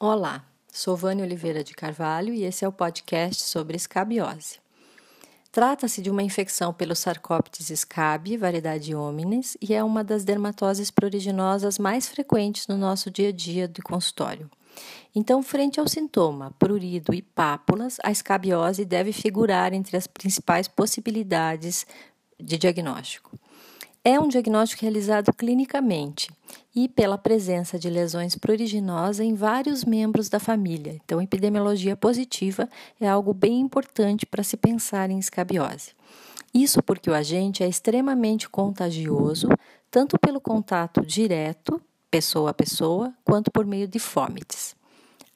Olá, sou Vânia Oliveira de Carvalho e esse é o podcast sobre escabiose. Trata-se de uma infecção pelo Sarcoptes scabi, variedade homines, e é uma das dermatoses pruriginosas mais frequentes no nosso dia a dia do consultório. Então, frente ao sintoma prurido e pápulas, a escabiose deve figurar entre as principais possibilidades de diagnóstico. É um diagnóstico realizado clinicamente e pela presença de lesões pruriginosas em vários membros da família. Então, epidemiologia positiva é algo bem importante para se pensar em escabiose. Isso porque o agente é extremamente contagioso, tanto pelo contato direto, pessoa a pessoa, quanto por meio de fômites.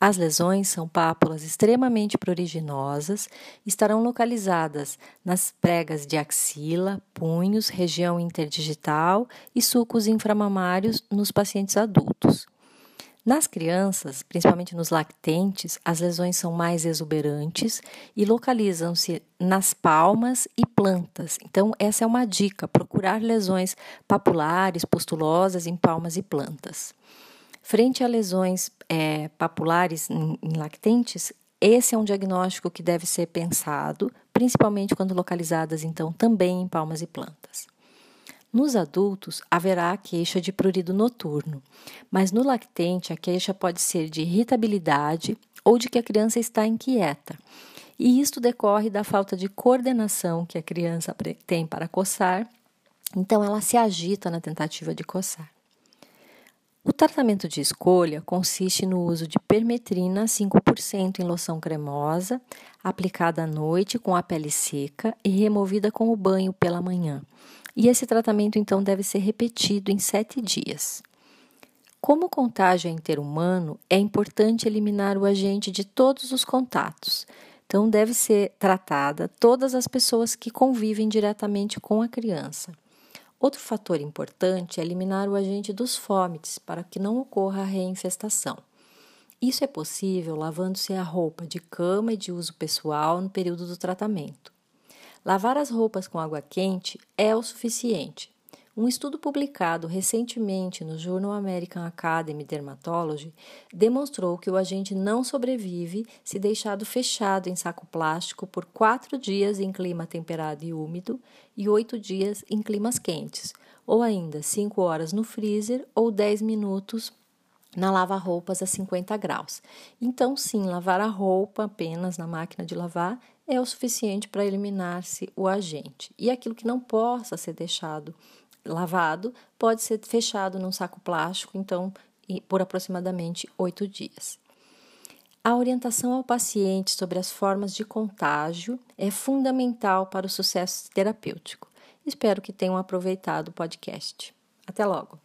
As lesões são pápulas extremamente pruriginosas, estarão localizadas nas pregas de axila, punhos, região interdigital e sulcos inframamários nos pacientes adultos. Nas crianças, principalmente nos lactentes, as lesões são mais exuberantes e localizam-se nas palmas e plantas. Então, essa é uma dica: procurar lesões papulares, pustulosas em palmas e plantas. Frente a lesões é, papulares em, lactentes, esse é um diagnóstico que deve ser pensado, principalmente quando localizadas, então, também em palmas e plantas. Nos adultos, haverá a queixa de prurido noturno, mas no lactente a queixa pode ser de irritabilidade ou de que a criança está inquieta. E isto decorre da falta de coordenação que a criança tem para coçar, então ela se agita na tentativa de coçar. O tratamento de escolha consiste no uso de permetrina 5% em loção cremosa, aplicada à noite com a pele seca e removida com o banho pela manhã. E esse tratamento então deve ser repetido em sete dias. Como o contágio é interhumano, é importante eliminar o agente de todos os contatos. Então, deve ser tratada todas as pessoas que convivem diretamente com a criança. Outro fator importante é eliminar o agente dos fômites para que não ocorra a reinfestação. Isso é possível lavando-se a roupa de cama e de uso pessoal no período do tratamento. Lavar as roupas com água quente é o suficiente, um estudo publicado recentemente no Journal American Academy Dermatology demonstrou que o agente não sobrevive se deixado fechado em saco plástico por quatro dias em clima temperado e úmido e oito dias em climas quentes, ou ainda cinco horas no freezer ou dez minutos na lava-roupas a 50 graus. Então, sim, lavar a roupa apenas na máquina de lavar é o suficiente para eliminar-se o agente. E aquilo que não possa ser deixado lavado pode ser fechado num saco plástico, então, por aproximadamente oito dias. A orientação ao paciente sobre as formas de contágio é fundamental para o sucesso terapêutico. Espero que tenham aproveitado o podcast. Até logo!